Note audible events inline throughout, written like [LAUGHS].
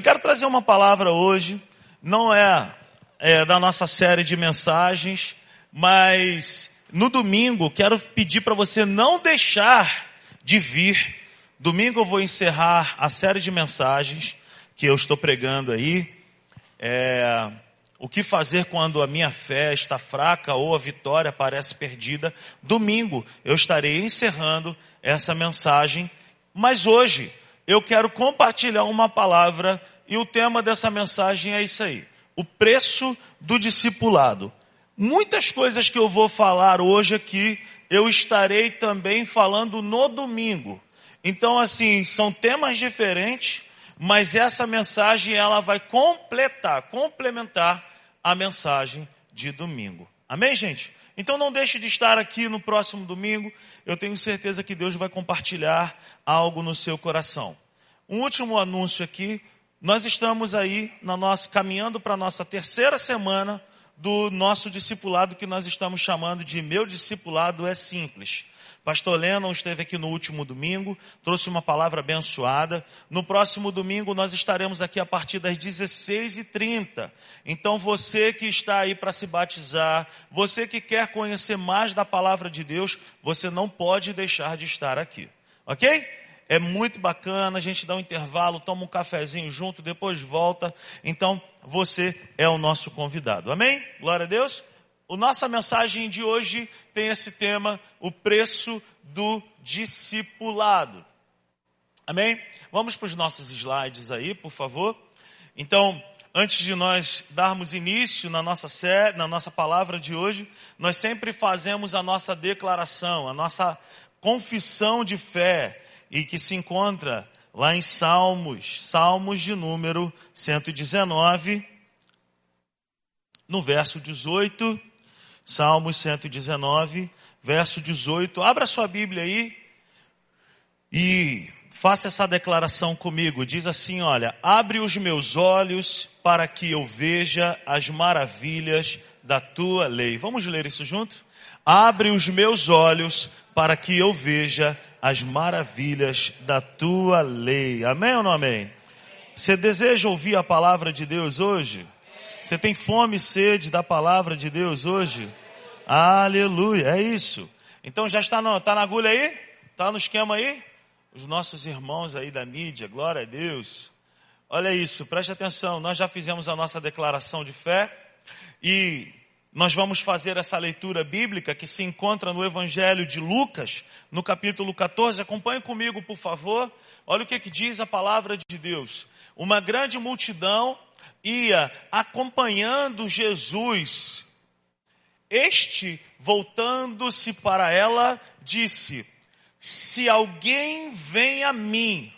Eu quero trazer uma palavra hoje, não é, é da nossa série de mensagens, mas no domingo quero pedir para você não deixar de vir. Domingo eu vou encerrar a série de mensagens que eu estou pregando aí. É, o que fazer quando a minha fé está fraca ou a vitória parece perdida? Domingo eu estarei encerrando essa mensagem, mas hoje eu quero compartilhar uma palavra e o tema dessa mensagem é isso aí: o preço do discipulado. Muitas coisas que eu vou falar hoje aqui, eu estarei também falando no domingo. Então, assim, são temas diferentes, mas essa mensagem ela vai completar, complementar a mensagem de domingo. Amém, gente? Então não deixe de estar aqui no próximo domingo. Eu tenho certeza que Deus vai compartilhar algo no seu coração. Um último anúncio aqui. Nós estamos aí na nossa, caminhando para a nossa terceira semana do nosso discipulado que nós estamos chamando de Meu Discipulado é Simples. Pastor Lennon esteve aqui no último domingo, trouxe uma palavra abençoada. No próximo domingo nós estaremos aqui a partir das 16h30. Então você que está aí para se batizar, você que quer conhecer mais da palavra de Deus, você não pode deixar de estar aqui. Ok? É muito bacana, a gente dá um intervalo, toma um cafezinho junto, depois volta. Então, você é o nosso convidado. Amém? Glória a Deus. A nossa mensagem de hoje tem esse tema, o preço do discipulado. Amém? Vamos para os nossos slides aí, por favor. Então, antes de nós darmos início na nossa série, na nossa palavra de hoje, nós sempre fazemos a nossa declaração, a nossa confissão de fé, e que se encontra lá em Salmos, Salmos de número 119, no verso 18 Salmos 119, verso 18. Abra sua Bíblia aí e faça essa declaração comigo. Diz assim: Olha, abre os meus olhos para que eu veja as maravilhas da tua lei. Vamos ler isso junto? Abre os meus olhos para que eu veja as maravilhas da tua lei. Amém ou não amém? Você deseja ouvir a palavra de Deus hoje? Você tem fome e sede da palavra de Deus hoje? Aleluia, é isso. Então já está, no, está na agulha aí? Está no esquema aí? Os nossos irmãos aí da mídia, glória a Deus. Olha isso, preste atenção. Nós já fizemos a nossa declaração de fé e nós vamos fazer essa leitura bíblica que se encontra no Evangelho de Lucas, no capítulo 14. Acompanhe comigo, por favor. Olha o que, que diz a palavra de Deus. Uma grande multidão ia acompanhando Jesus. Este, voltando-se para ela, disse: Se alguém vem a mim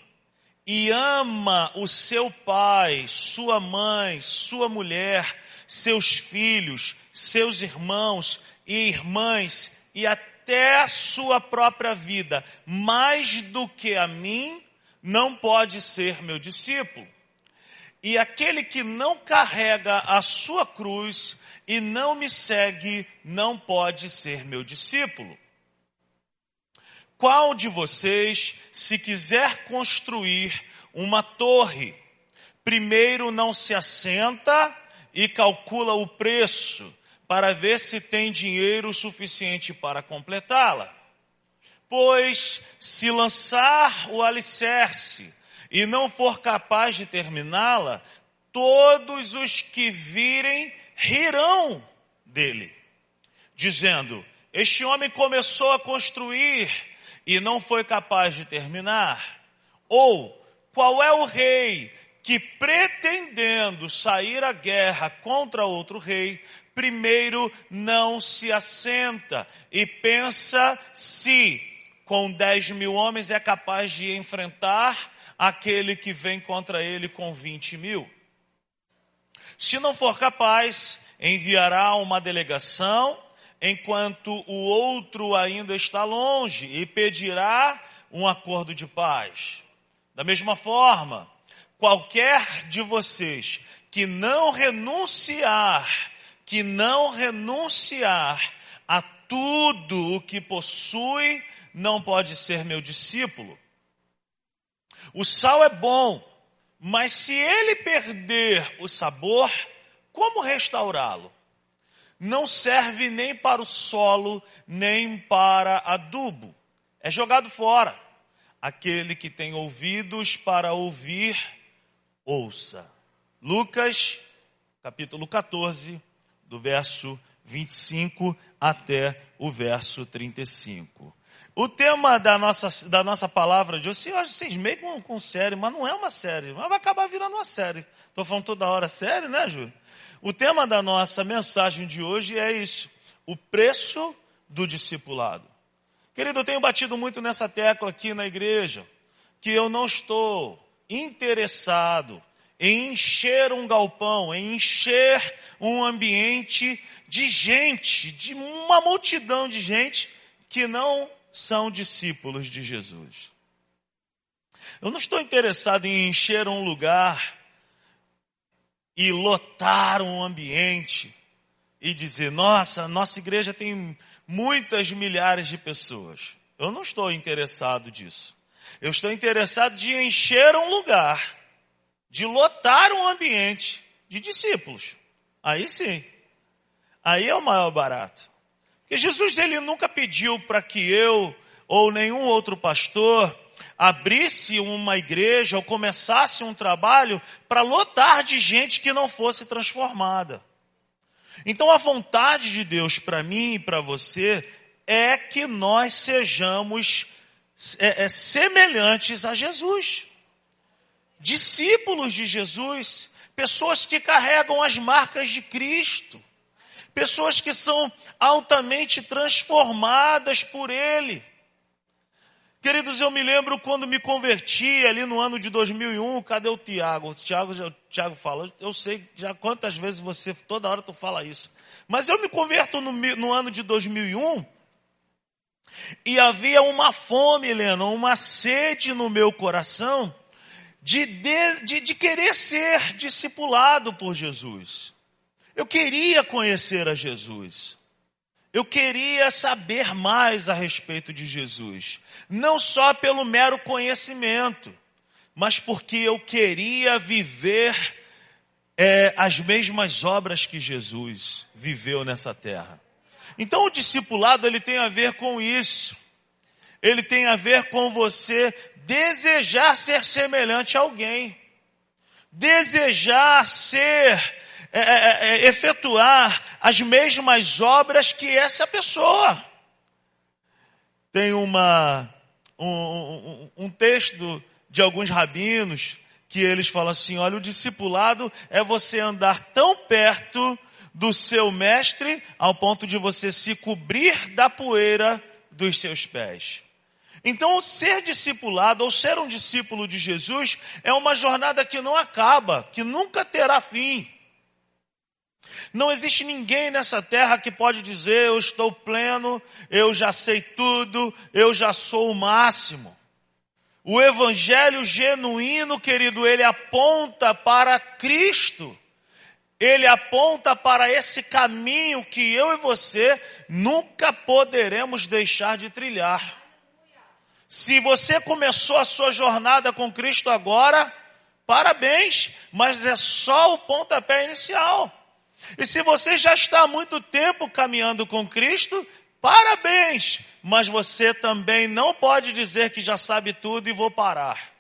e ama o seu pai, sua mãe, sua mulher, seus filhos, seus irmãos e irmãs e até a sua própria vida, mais do que a mim, não pode ser meu discípulo. E aquele que não carrega a sua cruz e não me segue, não pode ser meu discípulo. Qual de vocês, se quiser construir uma torre, primeiro não se assenta e calcula o preço para ver se tem dinheiro suficiente para completá-la? Pois se lançar o alicerce e não for capaz de terminá-la, todos os que virem rirão dele, dizendo: Este homem começou a construir e não foi capaz de terminar. Ou, qual é o rei que, pretendendo sair à guerra contra outro rei, primeiro não se assenta e pensa se com dez mil homens é capaz de enfrentar aquele que vem contra ele com 20 mil. Se não for capaz, enviará uma delegação, enquanto o outro ainda está longe, e pedirá um acordo de paz. Da mesma forma, qualquer de vocês que não renunciar, que não renunciar a tudo o que possui, não pode ser meu discípulo. O sal é bom, Mas se ele perder o sabor, como restaurá-lo? Não serve nem para o solo, nem para adubo. É jogado fora. Aquele que tem ouvidos para ouvir, ouça. Lucas, capítulo 14, do verso 25 até o verso 35. O tema da nossa, da nossa palavra de hoje, vocês meio com, com série, mas não é uma série, mas vai acabar virando uma série. Estou falando toda hora série, né, Júlio? O tema da nossa mensagem de hoje é isso: o preço do discipulado. Querido, eu tenho batido muito nessa tecla aqui na igreja, que eu não estou interessado em encher um galpão, em encher um ambiente de gente, de uma multidão de gente que não são discípulos de Jesus. Eu não estou interessado em encher um lugar e lotar um ambiente e dizer, nossa, nossa igreja tem muitas milhares de pessoas. Eu não estou interessado disso. Eu estou interessado de encher um lugar, de lotar um ambiente de discípulos. Aí sim. Aí é o maior barato. Porque Jesus ele nunca pediu para que eu ou nenhum outro pastor abrisse uma igreja ou começasse um trabalho para lotar de gente que não fosse transformada. Então a vontade de Deus para mim e para você é que nós sejamos é, é, semelhantes a Jesus, discípulos de Jesus, pessoas que carregam as marcas de Cristo. Pessoas que são altamente transformadas por Ele. Queridos, eu me lembro quando me converti ali no ano de 2001, cadê o Tiago? O Tiago, o Tiago fala, eu sei já quantas vezes você, toda hora tu fala isso. Mas eu me converto no, no ano de 2001 e havia uma fome, Helena, uma sede no meu coração de, de, de, querer ser discipulado por Jesus. Eu queria conhecer a Jesus. Eu queria saber mais a respeito de Jesus. Não só pelo mero conhecimento, mas porque eu queria viver é, as mesmas obras que Jesus viveu nessa terra. Então o discipulado ele tem a ver com isso. Ele tem a ver com você desejar ser semelhante a alguém. Desejar ser é é, é, é, efetuar as mesmas obras que essa pessoa. Tem uma, um, um, um texto de alguns rabinos que eles falam assim: olha, o discipulado é você andar tão perto do seu mestre ao ponto de você se cobrir da poeira dos seus pés. Então, ser discipulado ou ser um discípulo de Jesus é uma jornada que não acaba, que nunca terá fim. Não existe ninguém nessa terra que pode dizer eu estou pleno, eu já sei tudo, eu já sou o máximo. O evangelho genuíno, querido, ele aponta para Cristo. Ele aponta para esse caminho que eu e você nunca poderemos deixar de trilhar. Se você começou a sua jornada com Cristo agora, parabéns, mas é só o pontapé inicial. E se você já está há muito tempo caminhando com Cristo, parabéns! Mas você também não pode dizer que já sabe tudo e vou parar.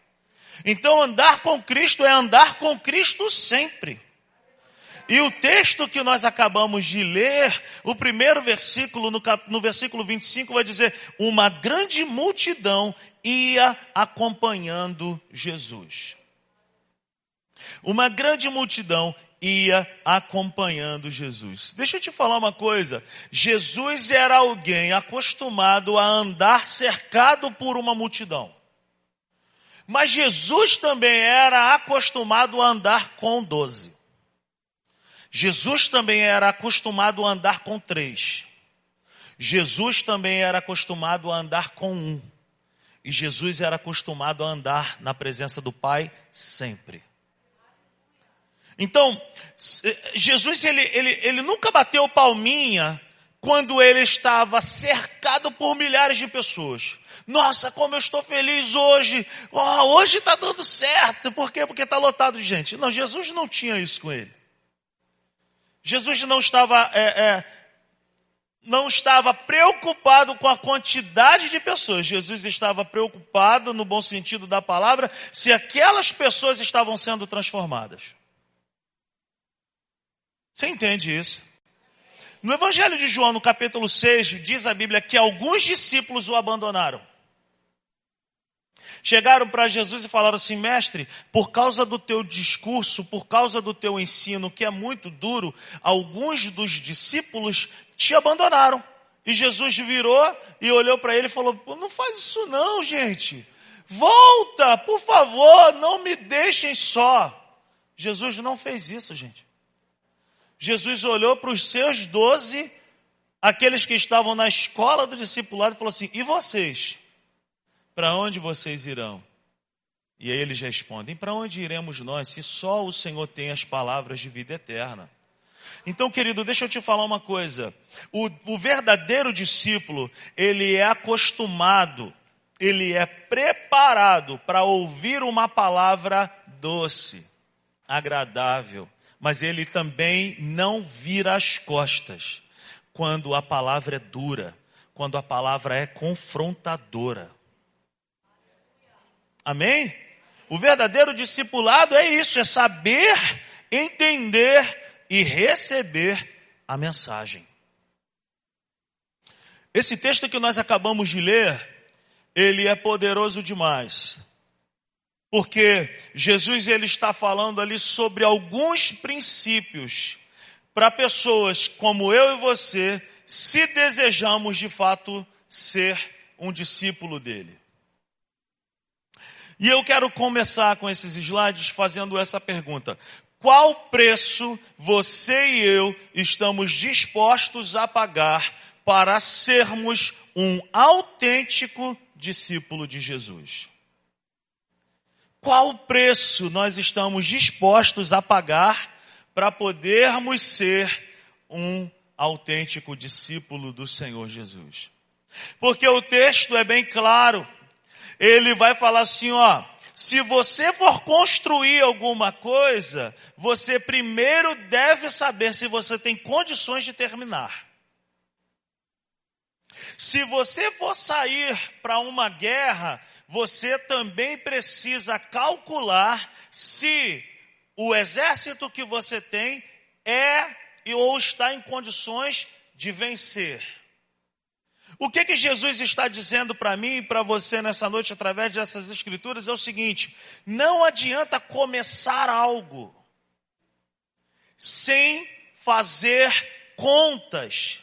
Então andar com Cristo é andar com Cristo sempre. E o texto que nós acabamos de ler, o primeiro versículo, no, cap, no versículo 25, vai dizer: Uma grande multidão ia acompanhando Jesus. Uma grande multidão ia acompanhando Jesus. Deixa eu te falar uma coisa. Jesus era alguém acostumado a andar cercado por uma multidão. Mas Jesus também era acostumado a andar com doze. Jesus também era acostumado a andar com três. Jesus também era acostumado a andar com um. E Jesus era acostumado a andar na presença do Pai sempre. Então, Jesus ele, ele, ele nunca bateu palminha quando ele estava cercado por milhares de pessoas. Nossa, como eu estou feliz hoje! Oh, hoje está dando certo. Por quê? Porque está lotado de gente. Não, Jesus não tinha isso com ele. Jesus não estava, é, é, não estava preocupado com a quantidade de pessoas. Jesus estava preocupado, no bom sentido da palavra, se aquelas pessoas estavam sendo transformadas. Você entende isso? No Evangelho de João, no capítulo 6, diz a Bíblia que alguns discípulos o abandonaram. Chegaram para Jesus e falaram assim: Mestre, por causa do teu discurso, por causa do teu ensino, que é muito duro, alguns dos discípulos te abandonaram. E Jesus virou e olhou para ele e falou: Não faz isso não, gente. Volta, por favor, não me deixem só. Jesus não fez isso, gente. Jesus olhou para os seus doze, aqueles que estavam na escola do discipulado, e falou assim: E vocês? Para onde vocês irão? E aí eles respondem: Para onde iremos nós, se só o Senhor tem as palavras de vida eterna? Então, querido, deixa eu te falar uma coisa. O, o verdadeiro discípulo, ele é acostumado, ele é preparado para ouvir uma palavra doce, agradável, mas ele também não vira as costas quando a palavra é dura, quando a palavra é confrontadora. Amém? O verdadeiro discipulado é isso, é saber, entender e receber a mensagem. Esse texto que nós acabamos de ler, ele é poderoso demais. Porque Jesus ele está falando ali sobre alguns princípios para pessoas como eu e você, se desejamos de fato ser um discípulo dele. E eu quero começar com esses slides fazendo essa pergunta: qual preço você e eu estamos dispostos a pagar para sermos um autêntico discípulo de Jesus? Qual preço nós estamos dispostos a pagar para podermos ser um autêntico discípulo do Senhor Jesus? Porque o texto é bem claro ele vai falar assim, ó, se você for construir alguma coisa, você primeiro deve saber se você tem condições de terminar. Se você for sair para uma guerra, você também precisa calcular se o exército que você tem é ou está em condições de vencer. O que que Jesus está dizendo para mim e para você nessa noite através dessas escrituras é o seguinte: não adianta começar algo sem fazer contas,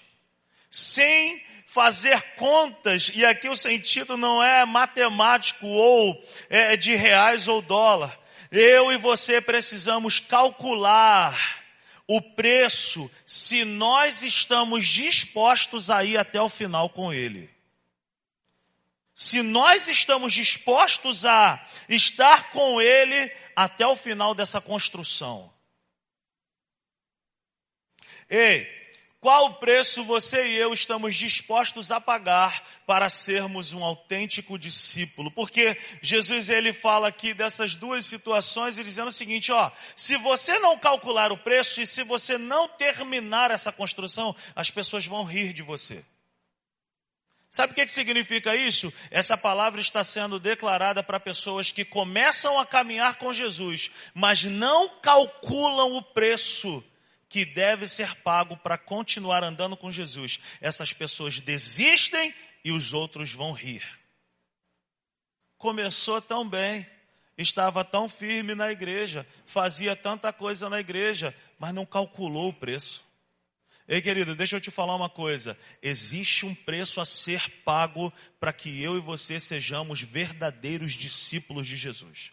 sem fazer contas, e aqui o sentido não é matemático ou é de reais ou dólar. Eu e você precisamos calcular o preço se nós estamos dispostos a ir até o final com Ele. Se nós estamos dispostos a estar com Ele até o final dessa construção. Ei, qual preço você e eu estamos dispostos a pagar para sermos um autêntico discípulo? Porque Jesus ele fala aqui dessas duas situações e dizendo o seguinte, ó, se você não calcular o preço e se você não terminar essa construção, as pessoas vão rir de você. Sabe o que, que significa isso? Essa palavra está sendo declarada para pessoas que começam a caminhar com Jesus, mas não calculam o preço que deve ser pago para continuar andando com Jesus. Essas pessoas desistem e os outros vão rir. Começou tão bem, estava tão firme na igreja, fazia tanta coisa na igreja, mas não calculou o preço. Ei, querido, deixa eu te falar uma coisa. Existe um preço a ser pago para que eu e você sejamos verdadeiros discípulos de Jesus.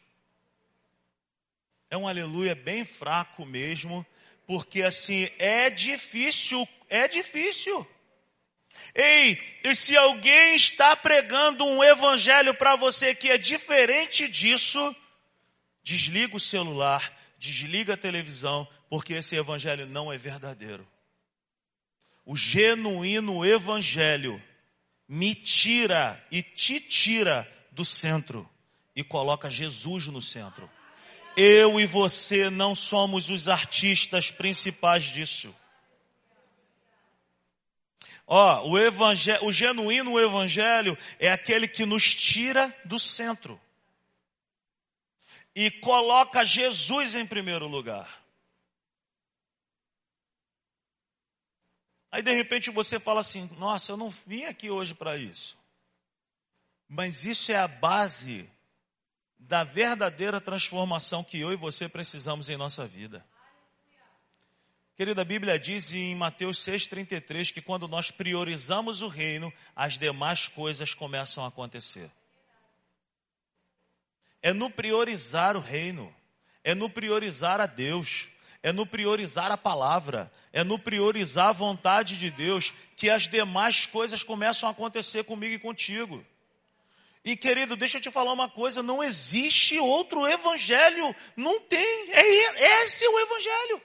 É um aleluia bem fraco mesmo, porque assim, é difícil, é difícil. Ei, e se alguém está pregando um evangelho para você que é diferente disso, desliga o celular, desliga a televisão, porque esse evangelho não é verdadeiro. o genuíno evangelho me tira e te tira do centro e coloca Jesus no centro. Eu e você não somos os artistas principais disso. Ó, o, evangelho, o genuíno evangelho é aquele que nos tira do centro e coloca Jesus em primeiro lugar. Aí de repente você fala assim: Nossa, eu não vim aqui hoje para isso. Mas isso é a base da verdadeira transformação que eu e você precisamos em nossa vida. Querida, a Bíblia diz em Mateus 6,33 que quando nós priorizamos o reino, as demais coisas começam a acontecer. É no priorizar o reino, é no priorizar a Deus, é no priorizar a palavra, é no priorizar a vontade de Deus que as demais coisas começam a acontecer comigo e contigo. E querido, deixa eu te falar uma coisa: não existe outro evangelho, não tem, é, esse é o evangelho.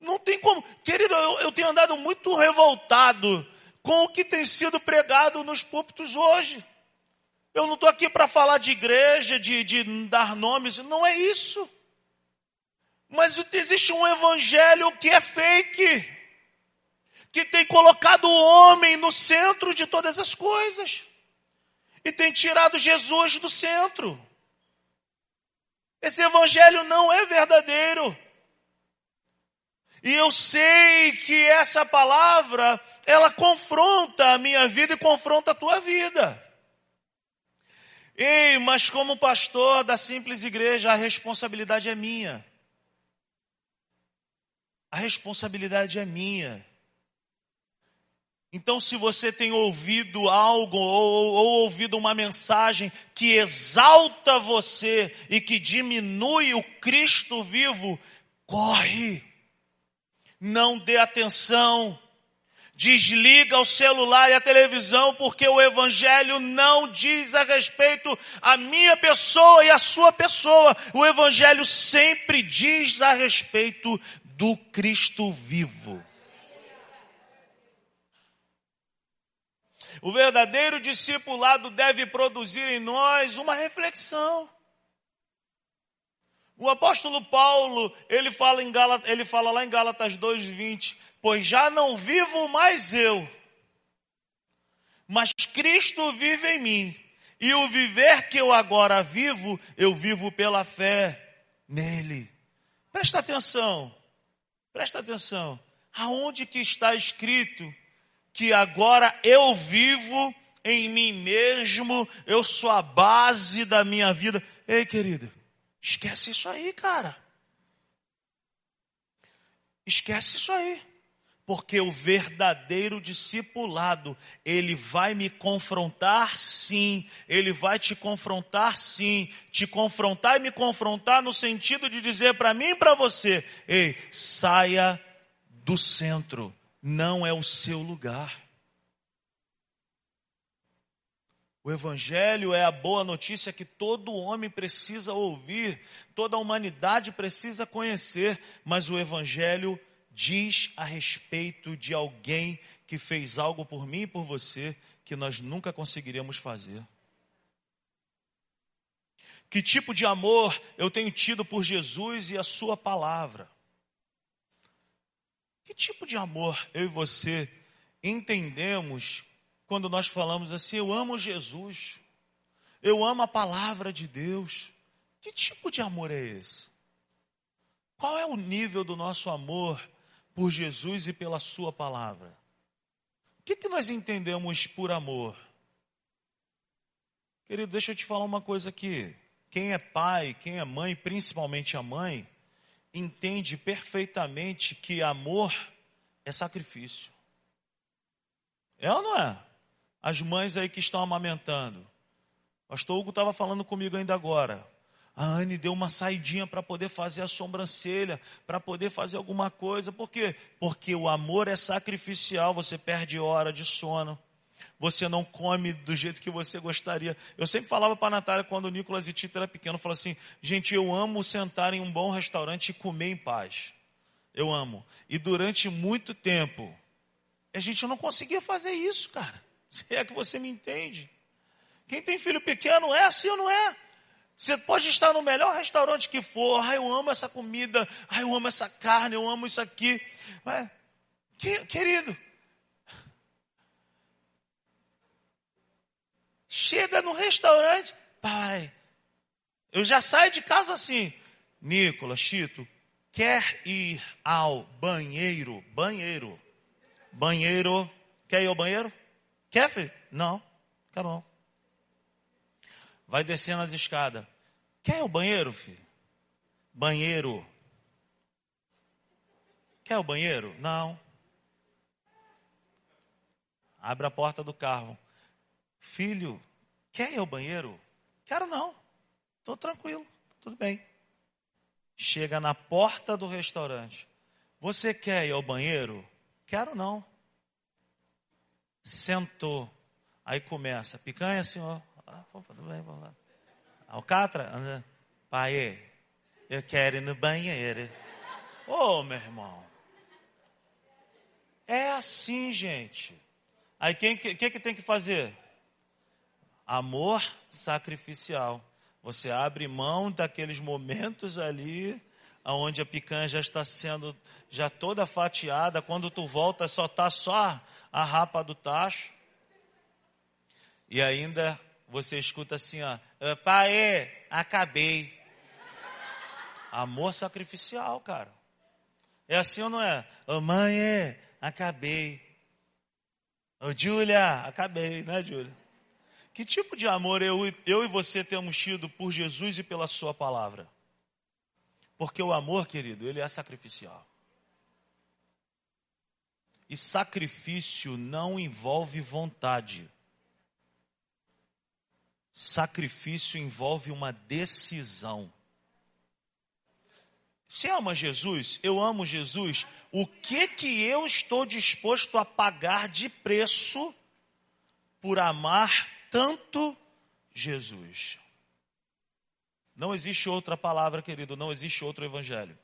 Não tem como. Querido, eu, eu tenho andado muito revoltado com o que tem sido pregado nos púlpitos hoje. Eu não estou aqui para falar de igreja, de, de dar nomes, não é isso. Mas existe um evangelho que é fake, que tem colocado o homem no centro de todas as coisas, e tem tirado Jesus do centro. Esse evangelho não é verdadeiro. E eu sei que essa palavra, ela confronta a minha vida e confronta a tua vida. Ei, mas como pastor da simples igreja, a responsabilidade é minha. A responsabilidade é minha. Então, se você tem ouvido algo ou, ou, ouvido uma mensagem que exalta você e que diminui o Cristo vivo, corre não dê atenção. Desliga o celular e a televisão, porque o Evangelho não diz a respeito a minha pessoa e a sua pessoa. O Evangelho sempre diz a respeito do Cristo vivo. O verdadeiro discipulado deve produzir em nós uma reflexão. O apóstolo Paulo, ele fala, em ele fala lá em Gálatas 2,20, pois já não vivo mais eu, mas Cristo vive em mim. E o viver que eu agora vivo, eu vivo pela fé nele. Presta atenção, presta atenção. Aonde que está escrito que agora eu vivo em mim mesmo, eu sou a base da minha vida? Ei, querido, Esquece isso aí, cara. Esquece isso aí. Porque o verdadeiro discipulado, ele vai me confrontar sim, ele vai te confrontar sim, te confrontar e me confrontar no sentido de dizer para mim e para você: ei, saia do centro, não é o seu lugar. O Evangelho é a boa notícia que todo homem precisa ouvir, toda a humanidade precisa conhecer, mas o Evangelho diz a respeito de alguém que fez algo por mim e por você que nós nunca conseguiríamos fazer. Que tipo de amor eu tenho tido por Jesus e a Sua palavra? Que tipo de amor eu e você entendemos quando nós falamos assim: eu amo Jesus, eu amo a palavra de Deus. Que tipo de amor é esse? Qual é o nível do nosso amor por Jesus e pela Sua palavra? O que, que nós entendemos por amor? Querido, deixa eu te falar uma coisa aqui. Quem é pai, quem é mãe, principalmente a mãe, entende perfeitamente que amor é sacrifício. É ou não é? As mães aí que estão amamentando. Pastor Hugo estava falando comigo ainda agora. A Anne deu uma saidinha para poder fazer a sobrancelha, para poder fazer alguma coisa. Por quê? Porque o amor é sacrificial, você perde hora de sono. Você não come do jeito que você gostaria. Eu sempre falava para a Natália, quando o Nicolas e Tito era pequeno, falava assim, gente, eu amo sentar em um bom restaurante e comer em paz. eu amo. E durante muito tempo, a gente não conseguia fazer isso, cara. Se é que você me entende. Quem tem filho pequeno é assim ou não é? Você pode estar no melhor restaurante que for, ah, eu amo essa comida, ah, eu amo essa carne, eu amo isso aqui. Mas, que, querido, chega no restaurante, pai, eu já saio de casa assim, Nicolas, Chito, quer ir ao banheiro? Banheiro. Banheiro. Quer ir ao banheiro? Quer, filho? Não, quero não. Vai descendo as escadas. Quer ir ao banheiro, filho? Banheiro. Quer o banheiro? Não. Abre a porta do carro. Filho, quer ir ao banheiro? Quero não. Estou tranquilo, tudo bem. Chega na porta do restaurante. Você quer ir ao banheiro? Quero não. Sentou. Aí começa. Picanha, senhor? Ah, tudo bem, vamos lá. Alcatra? Pai, eu quero ir no banheiro. Ô, oh, meu irmão. É assim, gente. Aí quem que, que, que tem que fazer? Amor sacrificial. Você abre mão daqueles momentos ali onde a picanha já está sendo já toda fatiada, quando tu volta só está só a rapa do tacho. E ainda você escuta assim, ó, pai, acabei. Amor sacrificial, cara. É assim ou não é? Ô, mãe, acabei. Ô, Júlia, acabei, né, Júlia? Que tipo de amor eu, eu e você temos tido por Jesus e pela Sua palavra? Porque o amor, querido, ele é sacrificial. E sacrifício não envolve vontade. Sacrifício envolve uma decisão. Você ama Jesus? Eu amo Jesus. O que que eu estou disposto a pagar de preço por amar tanto Jesus? Não existe outra palavra, querido, não existe outro evangelho.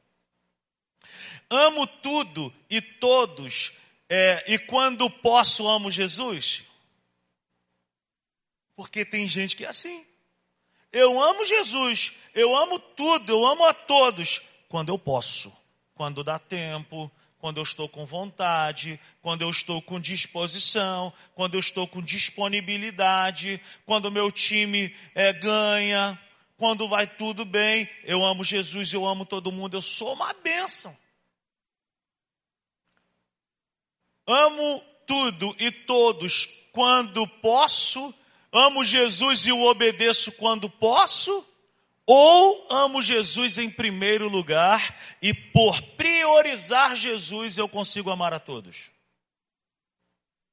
Amo tudo e todos, é, e quando posso amo Jesus? Porque tem gente que é assim. Eu amo Jesus, eu amo tudo, eu amo a todos, quando eu posso, quando dá tempo, quando eu estou com vontade, quando eu estou com disposição, quando eu estou com disponibilidade, quando o meu time é, ganha, quando vai tudo bem. Eu amo Jesus, eu amo todo mundo, eu sou uma bênção. Amo tudo e todos quando posso, amo Jesus e o obedeço quando posso ou amo Jesus em primeiro lugar e por priorizar Jesus eu consigo amar a todos.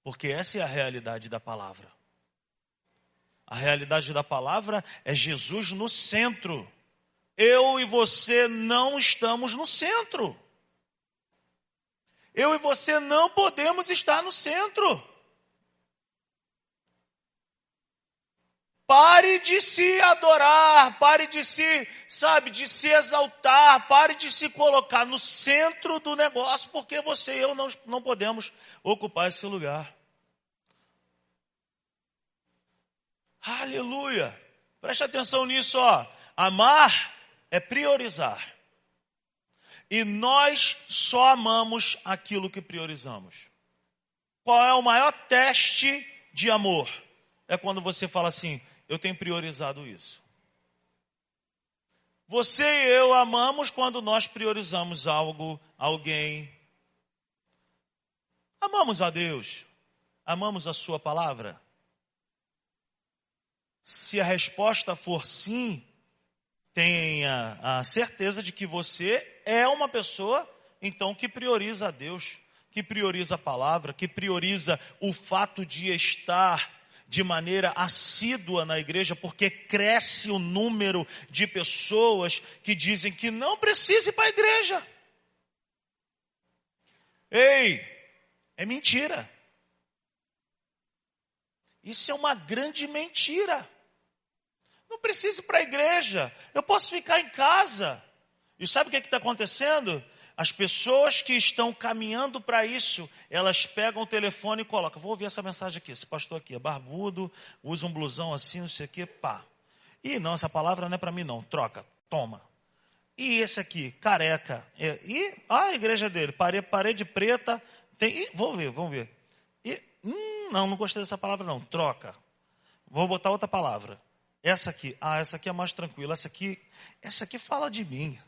Porque essa é a realidade da palavra. A realidade da palavra é Jesus no centro. Eu e você não estamos no centro. Eu e você não podemos estar no centro. Pare de se adorar, pare de se, sabe, de se exaltar, pare de se colocar no centro do negócio, porque você e eu não, não podemos ocupar esse lugar. Aleluia! Preste atenção nisso, ó. Amar é priorizar. E nós só amamos aquilo que priorizamos. Qual é o maior teste de amor? É quando você fala assim: eu tenho priorizado isso. Você e eu amamos quando nós priorizamos algo, alguém. Amamos a Deus. Amamos a Sua palavra. Se a resposta for sim, tenha a certeza de que você é uma pessoa, então, que prioriza a Deus, que prioriza a palavra, que prioriza o fato de estar de maneira assídua na igreja, porque cresce o número de pessoas que dizem que não precisa ir para a igreja. Ei, é mentira. Isso é uma grande mentira. Não precisa ir para a igreja. Eu posso ficar em casa. E sabe o que é está acontecendo? As pessoas que estão caminhando para isso, elas pegam o telefone e colocam. Vou ouvir essa mensagem aqui. Esse pastor aqui é barbudo, usa um blusão assim, não sei o quê, pá. E não, essa palavra não é para mim, não. Troca, toma. E esse aqui, careca. E a igreja dele, parede, parede preta. Tem, e, vamos ver, vamos ver. E, hum, não, não gostei dessa palavra, não. Troca. Vou botar outra palavra. Essa aqui, ah, essa aqui é mais tranquila. Essa aqui, essa aqui fala de mim.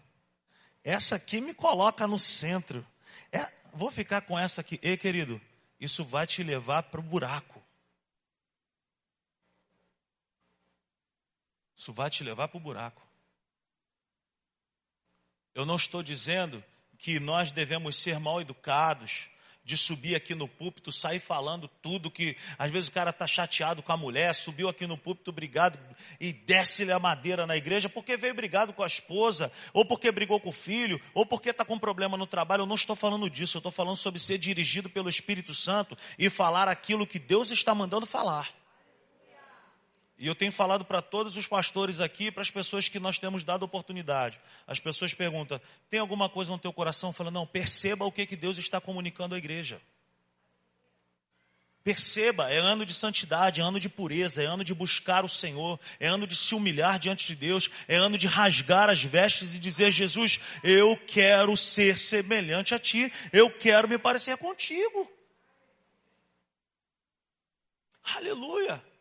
Essa aqui me coloca no centro. É, vou ficar com essa aqui. Ei, querido, isso vai te levar para o buraco. Isso vai te levar para o buraco. Eu não estou dizendo que nós devemos ser mal educados, de subir aqui no púlpito, sair falando tudo que às vezes o cara está chateado com a mulher, subiu aqui no púlpito brigado e desce-lhe a madeira na igreja porque veio brigado com a esposa, ou porque brigou com o filho, ou porque está com problema no trabalho. Eu não estou falando disso, eu estou falando sobre ser dirigido pelo Espírito Santo e falar aquilo que Deus está mandando falar. E eu tenho falado para todos os pastores aqui, para as pessoas que nós temos dado oportunidade. As pessoas perguntam: tem alguma coisa no teu coração? Fala, não, perceba o que, que Deus está comunicando à igreja. Perceba, é ano de santidade, é ano de pureza, é ano de buscar o Senhor, é ano de se humilhar diante de Deus, é ano de rasgar as vestes e dizer: Jesus, eu quero ser semelhante a Ti, eu quero me parecer contigo. Aleluia.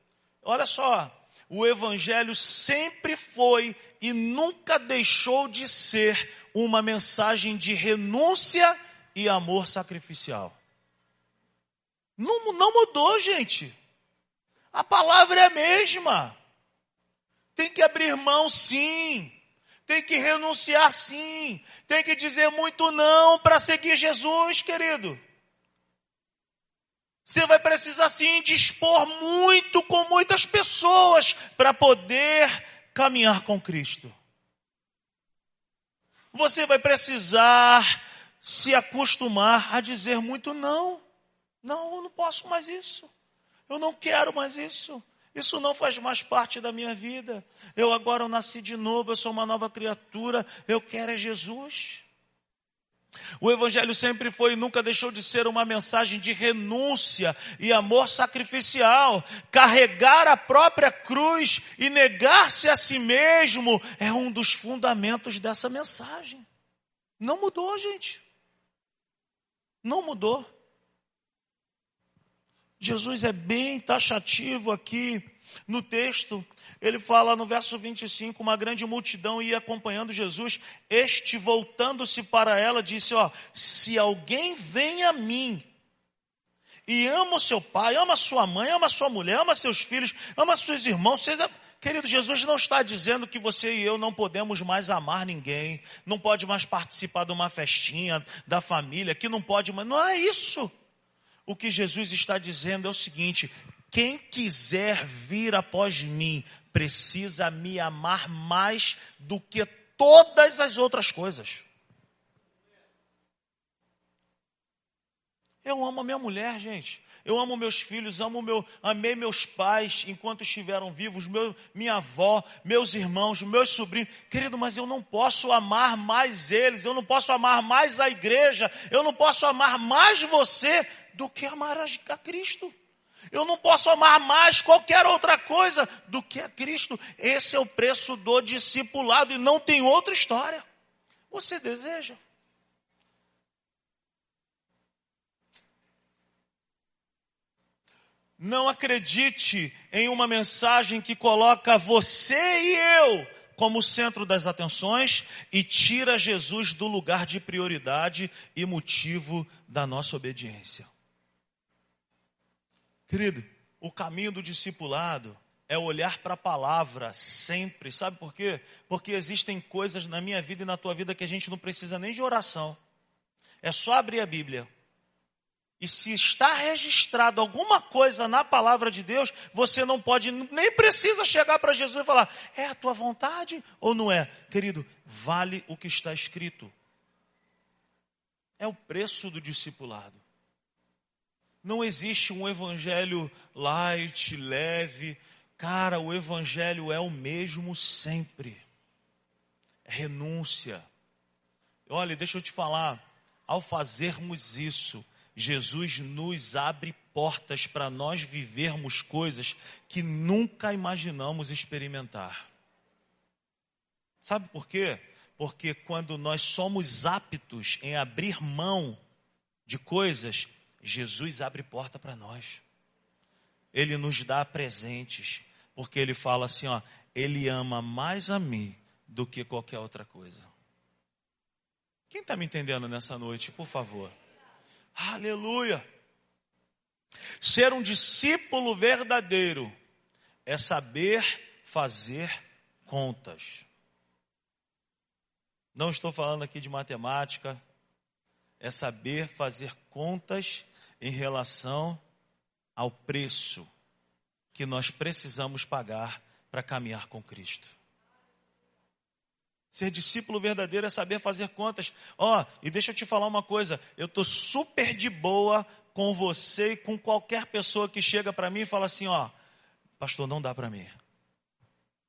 Olha só, o Evangelho sempre foi e nunca deixou de ser uma mensagem de renúncia e amor sacrificial. Não, não mudou, gente. A palavra é a mesma. Tem que abrir mão, sim. Tem que renunciar, sim. Tem que dizer muito não para seguir Jesus, querido. Você vai precisar sim dispor muito com muitas pessoas para poder caminhar com Cristo. Você vai precisar se acostumar a dizer muito não. Não, eu não posso mais isso. Eu não quero mais isso. Isso não faz mais parte da minha vida. Eu agora eu nasci de novo, eu sou uma nova criatura. Eu quero é Jesus. O Evangelho sempre foi e nunca deixou de ser uma mensagem de renúncia e amor sacrificial. Carregar a própria cruz e negar-se a si mesmo é um dos fundamentos dessa mensagem. Não mudou, gente. Não mudou. Jesus é bem taxativo aqui no texto ele fala no verso 25: uma grande multidão ia acompanhando Jesus. Este, voltando-se para ela, disse: Ó, se alguém vem a mim e ama o seu pai, ama sua mãe, ama sua mulher, ama seus filhos, ama seus irmãos, seja. Querido, Jesus não está dizendo que você e eu não podemos mais amar ninguém, não pode mais participar de uma festinha da família, que não pode mais. Não é isso. O que Jesus está dizendo é o seguinte: quem quiser vir após mim precisa me amar mais do que todas as outras coisas. Eu amo a minha mulher, gente. Eu amo meus filhos, amo meu, amei meus pais enquanto estiveram vivos, meu, minha avó, meus irmãos, meus sobrinhos. Querido, mas eu não posso amar mais eles, eu não posso amar mais a igreja, eu não posso amar mais você do que amar a Cristo. Eu não posso amar mais qualquer outra coisa do que a Cristo. Esse é o preço do discipulado e não tem outra história. Você deseja? Não acredite em uma mensagem que coloca você e eu como centro das atenções e tira Jesus do lugar de prioridade e motivo da nossa obediência. Querido, o caminho do discipulado é olhar para a palavra sempre. Sabe por quê? Porque existem coisas na minha vida e na tua vida que a gente não precisa nem de oração. É só abrir a Bíblia. E se está registrado alguma coisa na palavra de Deus, você não pode, nem precisa chegar para Jesus e falar: é a tua vontade ou não é? Querido, vale o que está escrito. É o preço do discipulado. Não existe um evangelho light, leve. Cara, o evangelho é o mesmo sempre. É renúncia, Olha, deixa eu te falar, ao fazermos isso, Jesus nos abre portas para nós vivermos coisas que nunca imaginamos experimentar. Sabe por quê? Porque quando nós somos aptos em abrir mão de coisas, Jesus abre porta para nós. Ele nos dá presentes, porque ele fala assim, ó, ele ama mais a mim do que qualquer outra coisa. Quem está me entendendo nessa noite, por favor? Aleluia! Ser um discípulo verdadeiro é saber fazer contas. Não estou falando aqui de matemática, é saber fazer contas em relação ao preço que nós precisamos pagar para caminhar com Cristo. Ser discípulo verdadeiro é saber fazer contas. Ó, oh, e deixa eu te falar uma coisa, eu estou super de boa com você e com qualquer pessoa que chega para mim e fala assim, ó, pastor, não dá para mim.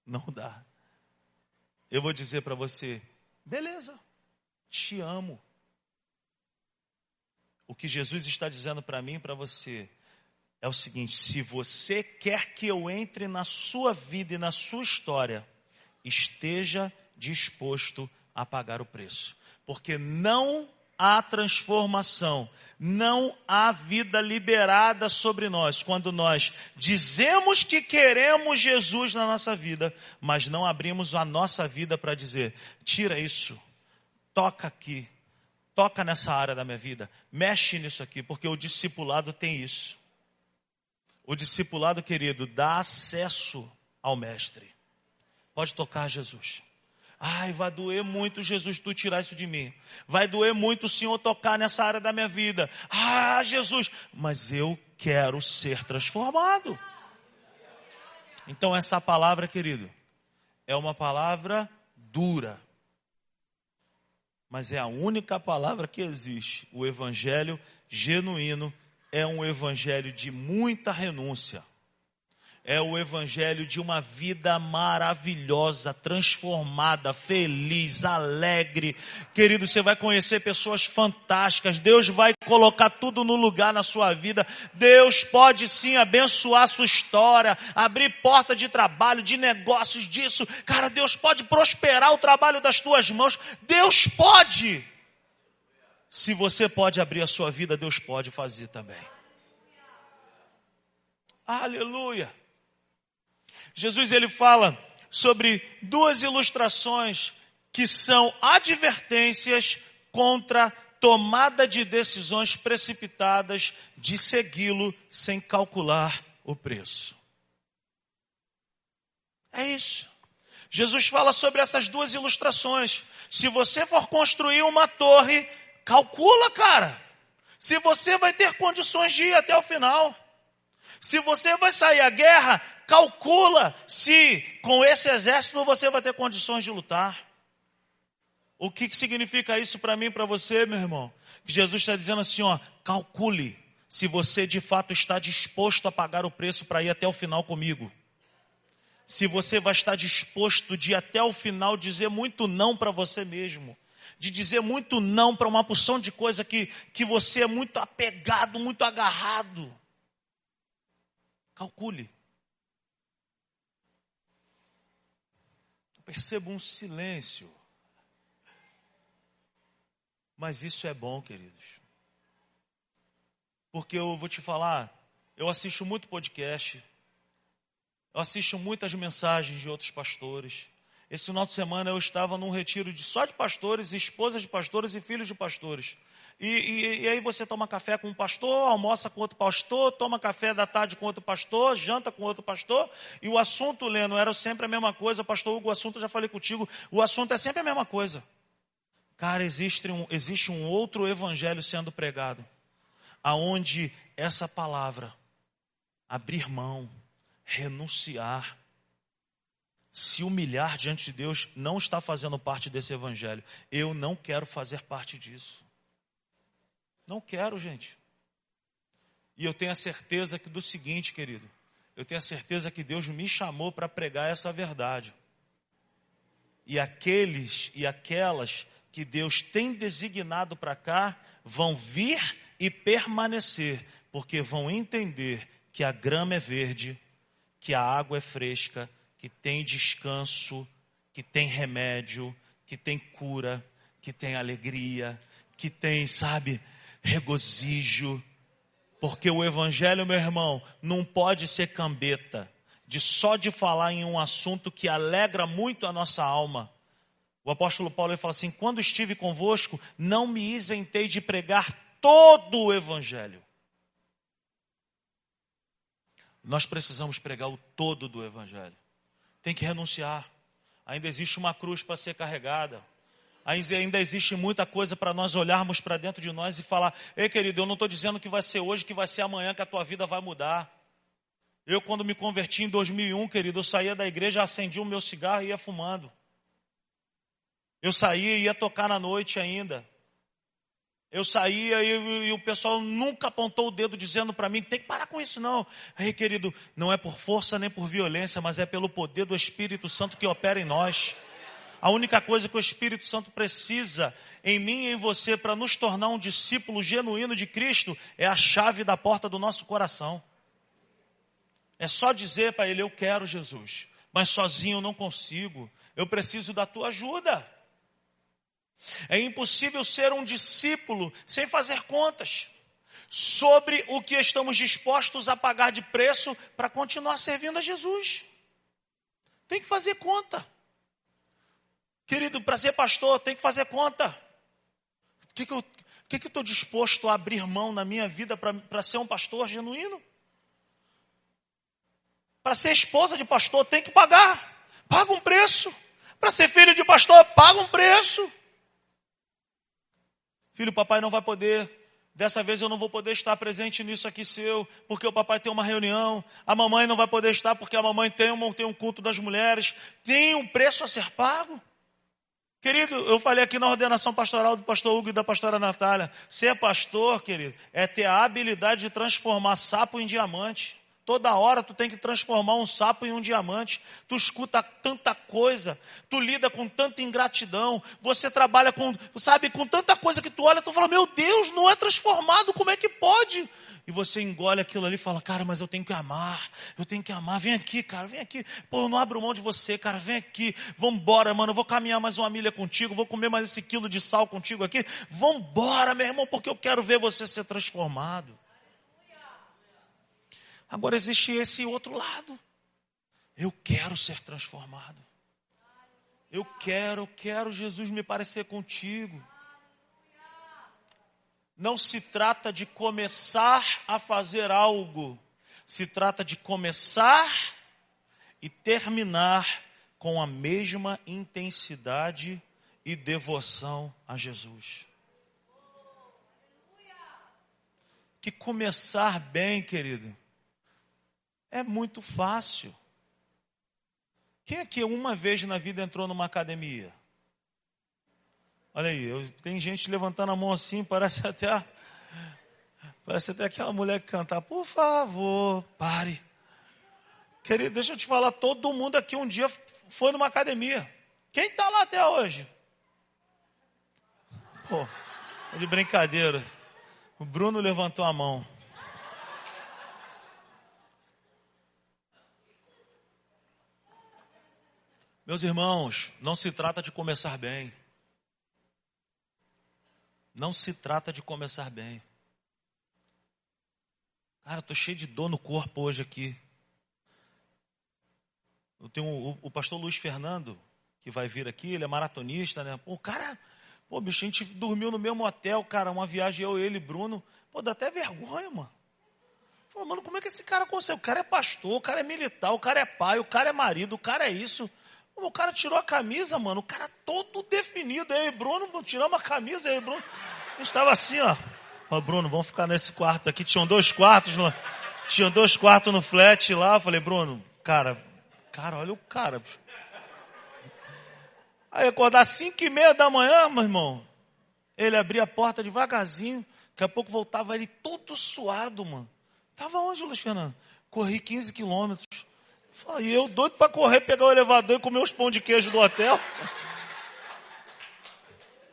Não dá. Eu vou dizer para você, beleza, te amo. O que Jesus está dizendo para mim e para você é o seguinte: se você quer que eu entre na sua vida e na sua história, esteja disposto a pagar o preço. Porque não há transformação, não há vida liberada sobre nós quando nós dizemos que queremos Jesus na nossa vida, mas não abrimos a nossa vida para dizer: tira isso, toca aqui, toca nessa área da minha vida, mexe nisso aqui, porque o discipulado tem isso. O discipulado, querido, dá acesso ao Mestre. Pode tocar Jesus. Ai, vai doer muito, Jesus, tu tirar isso de mim. Vai doer muito o Senhor tocar nessa área da minha vida. Ah, Jesus, mas eu quero ser transformado. Então, essa palavra, querido, é uma palavra dura. Mas é a única palavra que existe. O evangelho genuíno é um evangelho de muita renúncia é o evangelho de uma vida maravilhosa, transformada, feliz, alegre. Querido, você vai conhecer pessoas fantásticas. Deus vai colocar tudo no lugar na sua vida. Deus pode sim abençoar a sua história, abrir porta de trabalho, de negócios, disso. Cara, Deus pode prosperar o trabalho das tuas mãos. Deus pode. Se você pode abrir a sua vida, Deus pode fazer também. Aleluia. Jesus ele fala sobre duas ilustrações que são advertências contra tomada de decisões precipitadas de segui-lo sem calcular o preço. É isso. Jesus fala sobre essas duas ilustrações. Se você for construir uma torre, calcula, cara. Se você vai ter condições de ir até o final. Se você vai sair à guerra, calcula se com esse exército você vai ter condições de lutar. O que, que significa isso para mim e para você, meu irmão? Que Jesus está dizendo assim, ó, calcule se você de fato está disposto a pagar o preço para ir até o final comigo. Se você vai estar disposto de ir até o final dizer muito não para você mesmo de dizer muito não para uma porção de coisa que, que você é muito apegado, muito agarrado. Calcule. Eu percebo um silêncio. Mas isso é bom, queridos. Porque eu vou te falar, eu assisto muito podcast, eu assisto muitas mensagens de outros pastores. Esse final de semana eu estava num retiro de só de pastores, esposas de pastores e filhos de pastores. E, e, e, aí você toma café com um pastor, almoça com outro pastor, toma café da tarde com outro pastor, janta com outro pastor, e o assunto, Leno, era sempre a mesma coisa. Pastor Hugo, o assunto, já falei contigo, o assunto é sempre a mesma coisa. Cara, existe um, existe um outro evangelho sendo pregado, aonde essa palavra, abrir mão, renunciar, se humilhar diante de Deus, não está fazendo parte desse evangelho. Eu não quero fazer parte disso. Não quero, gente. E eu tenho a certeza que do seguinte, querido, eu tenho a certeza que Deus me chamou para pregar essa verdade. E aqueles e aquelas que Deus tem designado para cá vão vir e permanecer, porque vão entender que a grama é verde, que a água é fresca, que tem descanso, que tem remédio, que tem cura, que tem alegria, que tem, sabe, regozijo. Porque o evangelho, meu irmão, não pode ser cambeta, de só de falar em um assunto que alegra muito a nossa alma. O apóstolo Paulo ele fala assim: quando estive convosco, não me isentei de pregar todo o evangelho. Nós precisamos pregar o todo do evangelho. Tem que renunciar. Ainda existe uma cruz para ser carregada. Ainda existe muita coisa para nós olharmos para dentro de nós e falar: Ei, querido, eu não estou dizendo que vai ser hoje, que vai ser amanhã, que a tua vida vai mudar. Eu, quando me converti em 2001, querido, eu saía da igreja, acendia o meu cigarro e ia fumando. Eu saía e ia tocar na noite ainda. Eu saía e, e, o pessoal nunca apontou o dedo dizendo para mim, tem que parar com isso não. Aí, querido, não é por força nem por violência, mas é pelo poder do Espírito Santo que opera em nós. A única coisa que o Espírito Santo precisa em mim e em você para nos tornar um discípulo genuíno de Cristo é a chave da porta do nosso coração. É só dizer para Ele, eu quero Jesus, mas sozinho eu não consigo, eu preciso da tua ajuda. É impossível ser um discípulo sem fazer contas sobre o que estamos dispostos a pagar de preço para continuar servindo a Jesus. Tem que fazer conta. Querido, para ser pastor, tem que fazer conta. O que, que eu que, que estou disposto a abrir mão na minha vida para ser um pastor genuíno? Para ser esposa de pastor, tem que pagar. Paga um preço. Para ser filho de pastor, paga um preço. Filho, papai não vai poder. Dessa vez eu não vou poder estar presente nisso aqui seu, porque o papai tem uma reunião. A mamãe não vai poder estar porque a mamãe tem um, tem um culto das mulheres. Tem um preço a ser pago. Querido, eu falei aqui na ordenação pastoral do pastor Hugo e da pastora Natália. Ser pastor, querido, é ter a habilidade de transformar sapo em diamante. Toda hora tu tem que transformar um sapo em um diamante. Tu escuta tanta coisa, tu lida com tanta ingratidão, você trabalha com, sabe, com tanta coisa que tu olha, tu fala, meu Deus, não é transformado, como é que pode? E você engole aquilo ali e fala, cara, mas eu tenho que amar, eu tenho que amar, vem aqui, cara, vem aqui. Pô, eu não abro mão de você, cara, vem aqui, vambora, mano, eu vou caminhar mais uma milha contigo, vou comer mais esse quilo de sal contigo aqui. Vambora, meu irmão, porque eu quero ver você ser transformado. Agora existe esse outro lado. Eu quero ser transformado. Eu quero, eu quero, Jesus, me parecer contigo. Não se trata de começar a fazer algo, se trata de começar e terminar com a mesma intensidade e devoção a Jesus. Que começar bem, querido, é muito fácil. Quem aqui uma vez na vida entrou numa academia? Olha aí, eu, tem gente levantando a mão assim, parece [LAUGHS] até parece até aquela mulher que canta, por favor, pare. Querido, deixa eu te falar, todo mundo aqui um dia foi numa academia. Quem está lá até hoje? Pô, de brincadeira. O Bruno levantou a mão. Meus irmãos, não se trata de começar bem. Não se trata de começar bem. Cara, eu tô cheio de dor no corpo hoje aqui. Eu tenho o, o, pastor Luiz Fernando, que vai vir aqui, ele é maratonista, né? O cara, pô, bicho, a gente dormiu no mesmo hotel, cara, uma viagem eu, ele Bruno. Pô, dá até vergonha, mano. Falei, mano, como é que esse cara consegue? O cara é pastor, o cara é militar, o cara é pai, o cara é marido, o cara é isso. O cara tirou a camisa, mano. O cara todo definido. Aí, Bruno, tiramos a camisa. Aí, Bruno. A gente estava assim, ó. Ó, Bruno, vamos ficar nesse quarto aqui. Tinham dois quartos no, tinham dois quartos no flat lá. Eu falei, Bruno, cara, cara, olha o cara. Aí acordar cinco e meia da manhã, meu irmão. Ele abria a porta devagarzinho. Daqui a pouco voltava ele todo suado, mano. Tava onde, Luiz Fernando? Corri 15 quilômetros. E eu doido para correr, pegar o elevador e comer os pão de queijo do hotel.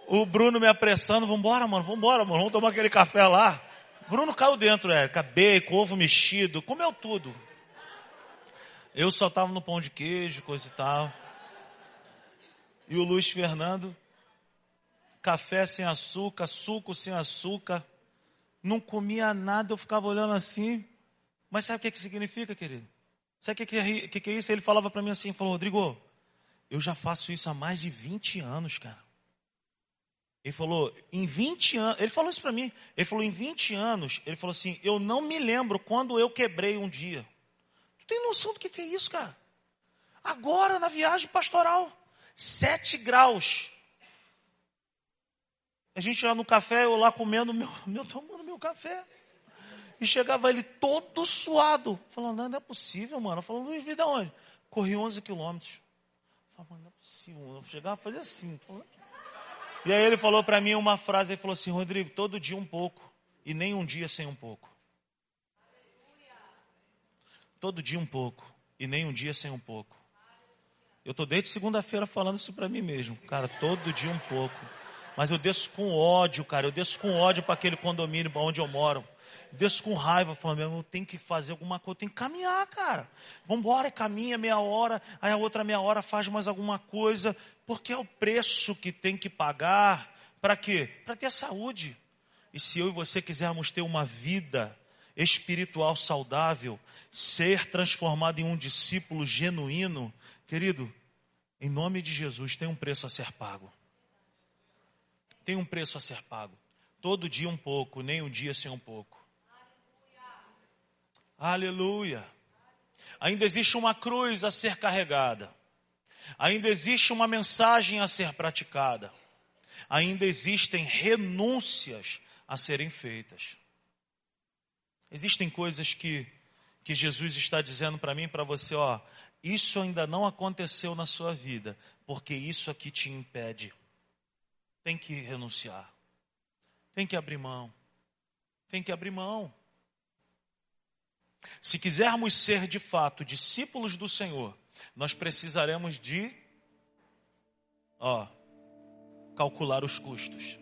o Bruno me apressando, vambora, mano, vambora, mano, vamos tomar aquele café lá. Bruno caiu dentro, Érica, bacon, ovo mexido, comeu tudo. Eu só tava no pão de queijo, coisa e tal. E o Luiz Fernando, café sem açúcar, suco sem açúcar. Não comia nada, eu ficava olhando assim. Mas sabe o que, que significa, querido? Sabe o que, que, que, que é isso? Ele falava para mim assim, falou, Rodrigo, eu já faço isso há mais de 20 anos, cara. Ele falou, em 20 anos, ele falou isso para mim. Ele falou, em 20 anos, ele falou assim, eu não me lembro quando eu quebrei um dia. Tu tem noção do que, que é isso, cara? Agora, na viagem pastoral, 7 graus. A gente lá no café, eu lá comendo, meu, [LAUGHS] meu tomando meu café. E chegava ele todo suado. Falando, não, não é possível, mano. Falando, Luiz, vida onde? Corri 11 quilômetros. Falei, mano, não é possível. Eu chegava a fazer assim. Falando, e aí ele falou para mim uma frase, ele falou assim, Rodrigo, todo dia um pouco e nem um dia sem um pouco. Todo dia um pouco e nem um dia sem um pouco. Eu tô desde segunda-feira falando isso para mim mesmo, cara, todo dia um pouco. Mas eu desço com ódio, cara, eu desço com ódio para aquele condomínio onde eu moro desço com raiva, falando, eu tenho que fazer alguma coisa, eu tenho que caminhar, cara. Vamos embora, caminha meia hora, aí a outra meia hora faz mais alguma coisa, porque é o preço que tem que pagar. Para quê? Para ter saúde. E se eu e você quisermos ter uma vida espiritual saudável, ser transformado em um discípulo genuíno, querido, em nome de Jesus, tem um preço a ser pago. Tem um preço a ser pago. Todo dia um pouco, nem um dia sem um pouco. Aleluia. Ainda existe uma cruz a ser carregada. Ainda existe uma mensagem a ser praticada. Ainda existem renúncias a serem feitas. Existem coisas que, que Jesus está dizendo para mim e para você, ó, isso ainda não aconteceu na sua vida, porque isso aqui te impede. Tem que renunciar. Tem que abrir mão. Tem que abrir mão. Se quisermos ser de fato discípulos do Senhor, nós precisaremos de, ó, calcular os custos.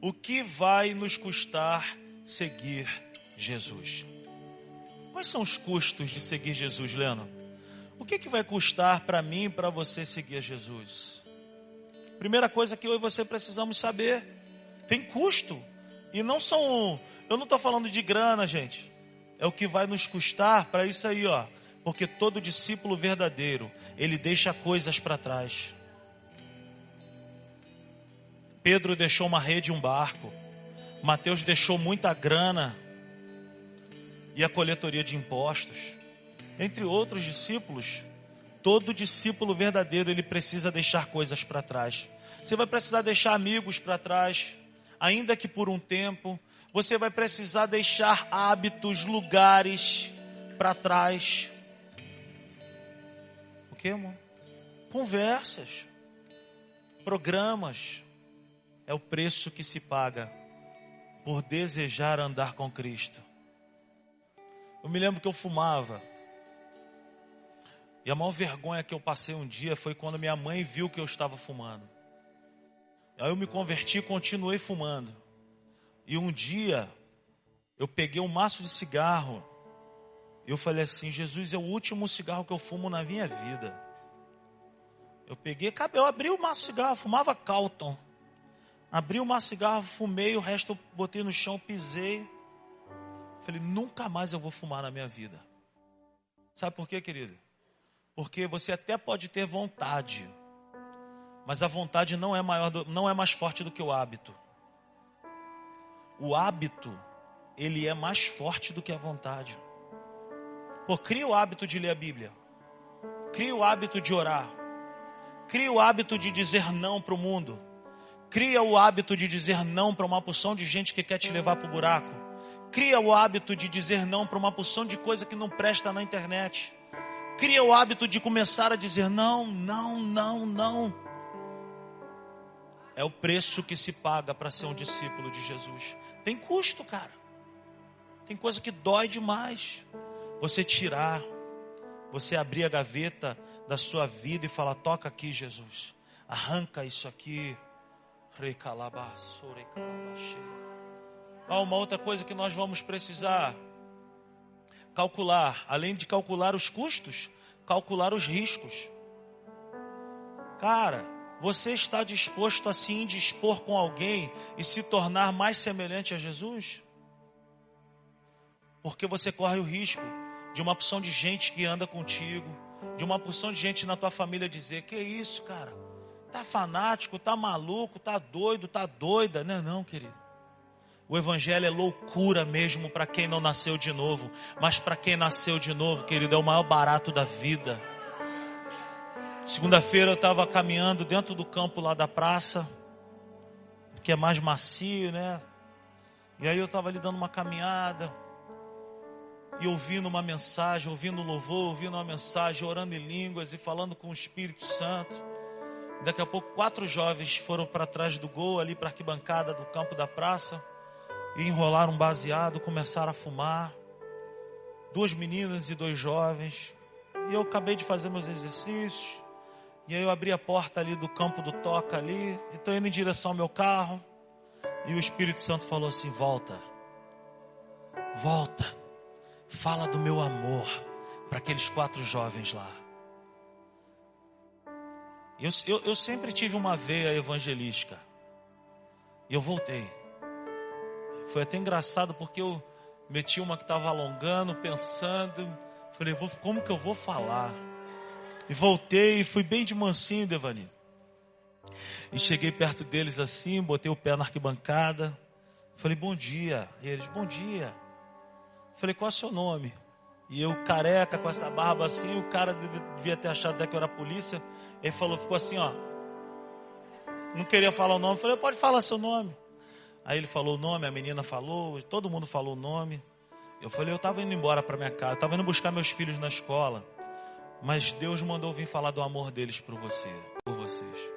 O que vai nos custar seguir Jesus? Quais são os custos de seguir Jesus, Leno? O que, que vai custar para mim e para você seguir Jesus? Primeira coisa que eu e você precisamos saber: tem custo. E não são eu não estou falando de grana, gente. É o que vai nos custar para isso aí, ó. Porque todo discípulo verdadeiro, ele deixa coisas para trás. Pedro deixou uma rede e um barco. Mateus deixou muita grana e a coletoria de impostos. Entre outros discípulos, todo discípulo verdadeiro, ele precisa deixar coisas para trás. Você vai precisar deixar amigos para trás, ainda que por um tempo, você vai precisar deixar hábitos, lugares para trás. O que, irmão? Conversas, programas. É o preço que se paga por desejar andar com Cristo. Eu me lembro que eu fumava. E a maior vergonha que eu passei um dia foi quando minha mãe viu que eu estava fumando. Aí eu me converti e continuei fumando. E um dia, eu peguei um maço de cigarro. E eu falei assim: Jesus, é o último cigarro que eu fumo na minha vida. Eu peguei, eu abri o maço de cigarro, fumava Calton. Abri o maço de cigarro, fumei, o resto eu botei no chão, pisei. Falei, nunca mais eu vou fumar na minha vida. Sabe por quê, querido? Porque você até pode ter vontade, mas a vontade não é maior, do, não é mais forte do que o hábito o hábito, ele é mais forte do que a vontade. Pô, cria o hábito de ler a Bíblia. Cria o hábito de orar. Cria o hábito de dizer não para o mundo. Cria o hábito de dizer não para uma porção de gente que quer te levar para o buraco. Cria o hábito de dizer não para uma porção de coisa que não presta na internet. Cria o hábito de começar a dizer não, não, não, não. É o preço que se paga para ser um discípulo de Jesus. Tem custo, cara. Tem coisa que dói demais. Você tirar, você abrir a gaveta da sua vida e falar: toca aqui, Jesus. Arranca isso aqui. Há uma outra coisa que nós vamos precisar calcular, além de calcular os custos, calcular os riscos. Cara, você está disposto a se indispor com alguém e se tornar mais semelhante a Jesus? Porque você corre o risco de uma porção de gente que anda contigo, de uma porção de gente na tua família dizer: "Que isso, cara? Tá fanático, tá maluco, tá doido, tá doida". Não, não, querido. O evangelho é loucura mesmo para quem não nasceu de novo, mas para quem nasceu de novo, querido, é o maior barato da vida. Segunda-feira eu estava caminhando dentro do campo lá da praça, que é mais macio, né? E aí eu estava ali dando uma caminhada e ouvindo uma mensagem, ouvindo louvor, ouvindo uma mensagem, orando em línguas e falando com o Espírito Santo. Daqui a pouco, quatro jovens foram para trás do gol, ali para a arquibancada do campo da praça, e enrolaram um baseado, começaram a fumar. Duas meninas e dois jovens. E eu acabei de fazer meus exercícios. E aí eu abri a porta ali do campo do toca ali, e estou indo em direção ao meu carro. E o Espírito Santo falou assim: volta, volta, fala do meu amor para aqueles quatro jovens lá. Eu, eu, eu sempre tive uma veia evangelística. E eu voltei. Foi até engraçado porque eu meti uma que estava alongando, pensando. Falei, vou, como que eu vou falar? E voltei e fui bem de mansinho, Devani. E cheguei perto deles assim, botei o pé na arquibancada. Falei, bom dia. E eles, bom dia. Falei, qual é o seu nome? E eu, careca, com essa barba assim, o cara devia ter achado até que eu era polícia. Ele falou, ficou assim, ó. Não queria falar o nome. Falei, pode falar seu nome. Aí ele falou o nome, a menina falou, todo mundo falou o nome. Eu falei, eu estava indo embora para minha casa, estava indo buscar meus filhos na escola. Mas Deus mandou vir falar do amor deles por você, por vocês.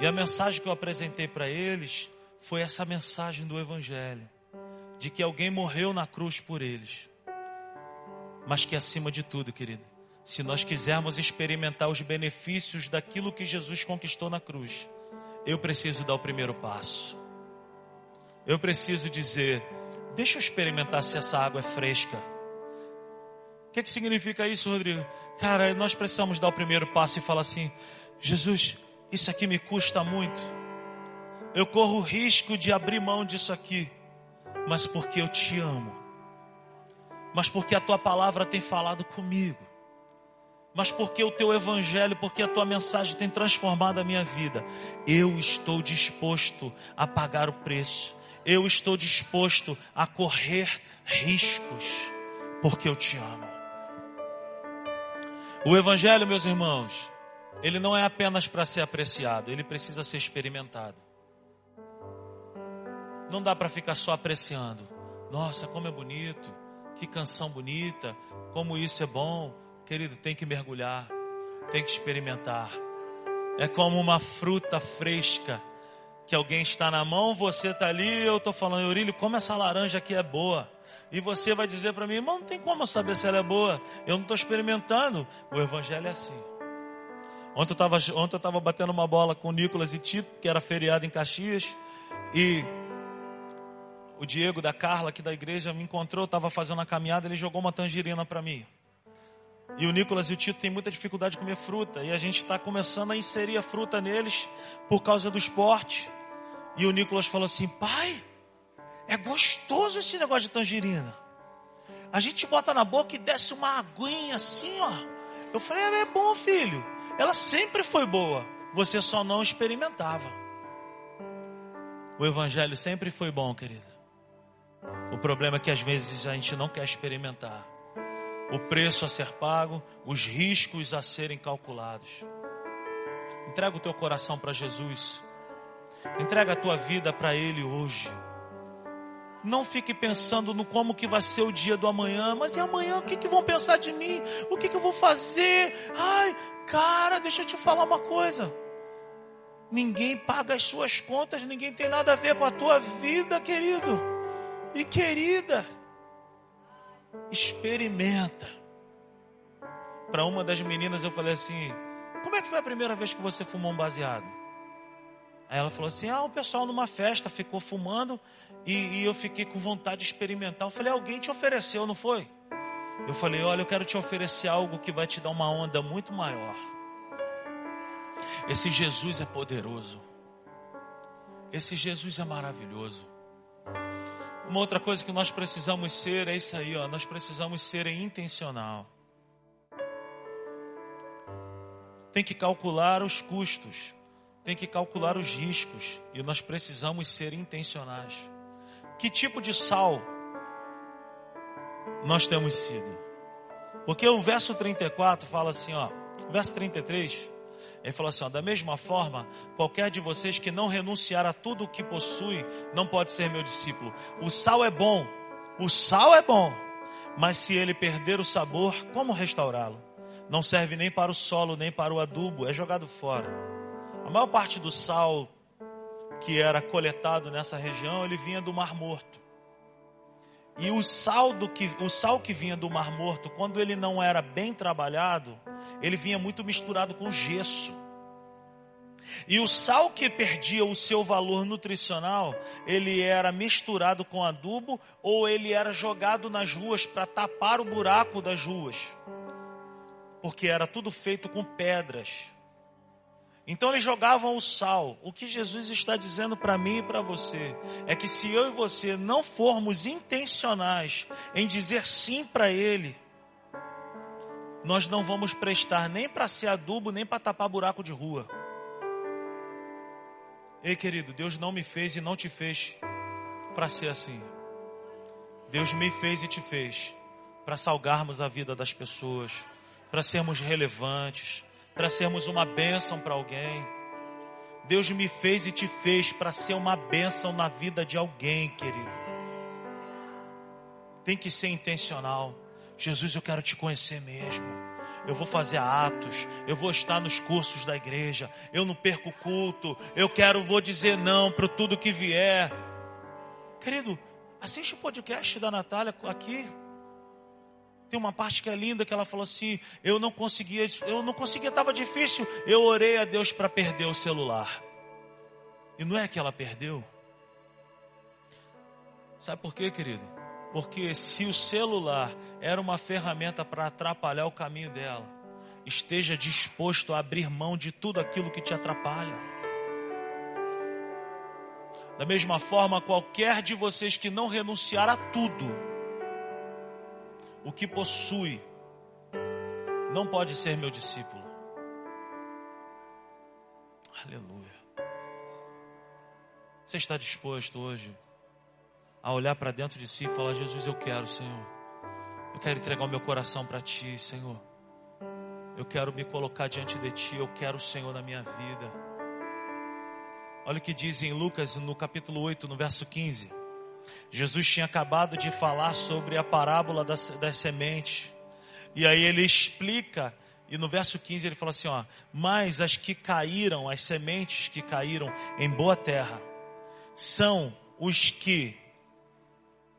E a mensagem que eu apresentei para eles foi essa mensagem do Evangelho, de que alguém morreu na cruz por eles. Mas que acima de tudo, querido, se nós quisermos experimentar os benefícios daquilo que Jesus conquistou na cruz, eu preciso dar o primeiro passo. Eu preciso dizer: deixa eu experimentar se essa água é fresca que, que significa isso, Rodrigo? Cara, nós precisamos dar o primeiro passo e falar assim: Jesus, isso aqui me custa muito. Eu corro o risco de abrir mão disso aqui, mas porque eu te amo, mas porque a tua palavra tem falado comigo, mas porque o teu evangelho, porque a tua mensagem tem transformado a minha vida. Eu estou disposto a pagar o preço, eu estou disposto a correr riscos, porque eu te amo. O Evangelho, meus irmãos, ele não é apenas para ser apreciado, ele precisa ser experimentado. Não dá para ficar só apreciando. Nossa, como é bonito, que canção bonita, como isso é bom. Querido, tem que mergulhar, tem que experimentar. É como uma fruta fresca que alguém está na mão, você está ali, eu estou falando, Eurílio, como essa laranja aqui é boa. E você vai dizer para mim, irmão, não tem como saber se ela é boa. Eu não estou experimentando. O evangelho é assim. Ontem eu estava ontem eu batendo uma bola com o Nicolas e Tito, que era feriado em Caxias. E o Diego da Carla, aqui da igreja, me encontrou, estava fazendo a caminhada, ele jogou uma tangerina para mim. E o Nicolas e o Tito têm muita dificuldade de comer fruta. E a gente está começando a inserir a fruta neles por causa do esporte. E o Nicolas falou assim: pai, é gostoso esse negócio de tangerina. A gente bota na boca e desce uma aguinha assim, ó. Eu falei, é, é bom, filho. Ela sempre foi boa. Você só não experimentava. O evangelho sempre foi bom, querido. O problema é que às vezes a gente não quer experimentar. O preço a ser pago, os riscos a serem calculados. Entrega o teu coração para Jesus. Entrega a tua vida para Ele hoje. Não fique pensando no como que vai ser o dia do amanhã, mas e amanhã o que, que vão pensar de mim? O que, que eu vou fazer? Ai, cara, deixa eu te falar uma coisa. Ninguém paga as suas contas, ninguém tem nada a ver com a tua vida, querido e querida. Experimenta. Para uma das meninas eu falei assim: como é que foi a primeira vez que você fumou um baseado? Aí ela falou assim: ah, o pessoal numa festa ficou fumando e, e eu fiquei com vontade de experimentar. Eu falei: alguém te ofereceu, não foi? Eu falei: olha, eu quero te oferecer algo que vai te dar uma onda muito maior. Esse Jesus é poderoso. Esse Jesus é maravilhoso. Uma outra coisa que nós precisamos ser é isso aí, ó. Nós precisamos ser intencional. Tem que calcular os custos, tem que calcular os riscos e nós precisamos ser intencionais. Que tipo de sal nós temos sido? Porque o verso 34 fala assim, ó, o verso 33 ele falou assim: ó, da mesma forma, qualquer de vocês que não renunciar a tudo o que possui, não pode ser meu discípulo. O sal é bom, o sal é bom, mas se ele perder o sabor, como restaurá-lo? Não serve nem para o solo, nem para o adubo, é jogado fora. A maior parte do sal que era coletado nessa região, ele vinha do Mar Morto. E o sal, que, o sal que vinha do Mar Morto, quando ele não era bem trabalhado, ele vinha muito misturado com gesso. E o sal que perdia o seu valor nutricional, ele era misturado com adubo ou ele era jogado nas ruas para tapar o buraco das ruas. Porque era tudo feito com pedras. Então eles jogavam o sal. O que Jesus está dizendo para mim e para você é que se eu e você não formos intencionais em dizer sim para Ele, nós não vamos prestar nem para ser adubo, nem para tapar buraco de rua. Ei, querido, Deus não me fez e não te fez para ser assim. Deus me fez e te fez para salgarmos a vida das pessoas, para sermos relevantes, para sermos uma bênção para alguém. Deus me fez e te fez para ser uma bênção na vida de alguém, querido. Tem que ser intencional. Jesus, eu quero te conhecer mesmo. Eu vou fazer atos, eu vou estar nos cursos da igreja, eu não perco culto, eu quero, vou dizer não para tudo que vier. Querido, assiste o podcast da Natália aqui. Tem uma parte que é linda que ela falou assim: eu não conseguia, eu não conseguia, estava difícil. Eu orei a Deus para perder o celular. E não é que ela perdeu. Sabe por quê, querido? Porque se o celular era uma ferramenta para atrapalhar o caminho dela, esteja disposto a abrir mão de tudo aquilo que te atrapalha. Da mesma forma, qualquer de vocês que não renunciar a tudo, o que possui, não pode ser meu discípulo. Aleluia. Você está disposto hoje a olhar para dentro de si e falar: Jesus, eu quero, Senhor. Eu quero entregar o meu coração para Ti, Senhor. Eu quero me colocar diante de Ti. Eu quero o Senhor na minha vida. Olha o que diz em Lucas, no capítulo 8, no verso 15. Jesus tinha acabado de falar sobre a parábola das, das sementes. E aí ele explica, e no verso 15 ele fala assim: ó, mas as que caíram, as sementes que caíram em boa terra, são os que,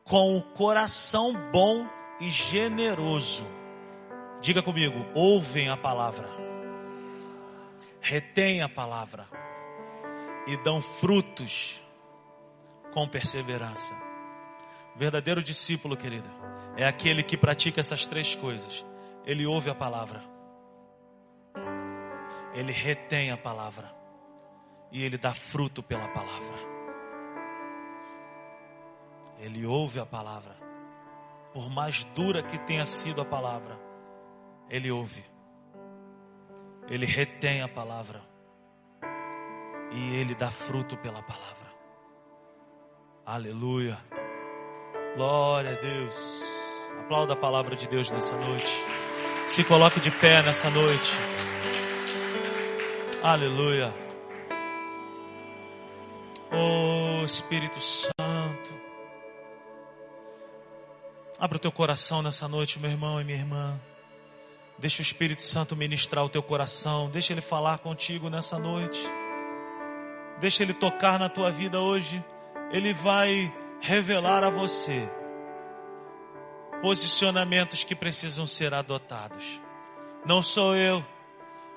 com o coração bom e generoso, diga comigo, ouvem a palavra, retêm a palavra e dão frutos com perseverança. O verdadeiro discípulo, querida, é aquele que pratica essas três coisas. Ele ouve a palavra, ele retém a palavra e ele dá fruto pela palavra. Ele ouve a palavra, por mais dura que tenha sido a palavra, ele ouve, ele retém a palavra e ele dá fruto pela palavra. Aleluia. Glória a Deus. Aplauda a palavra de Deus nessa noite. Se coloque de pé nessa noite. Aleluia. Oh Espírito Santo. Abra o teu coração nessa noite, meu irmão e minha irmã. Deixa o Espírito Santo ministrar o teu coração. Deixa ele falar contigo nessa noite. Deixa ele tocar na tua vida hoje. Ele vai revelar a você posicionamentos que precisam ser adotados. Não sou eu,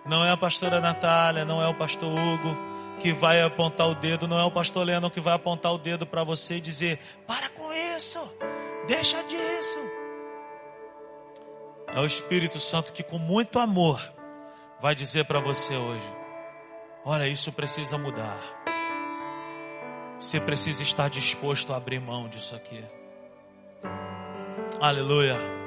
Não é a pastora Natália, não é o pastor Hugo que vai apontar o dedo, não é o pastor Leno que vai apontar o dedo para você e dizer: para com isso, deixa disso. É o Espírito Santo que, com muito amor, vai dizer para você hoje: olha, isso precisa mudar. Você precisa estar disposto a abrir mão disso aqui. Aleluia.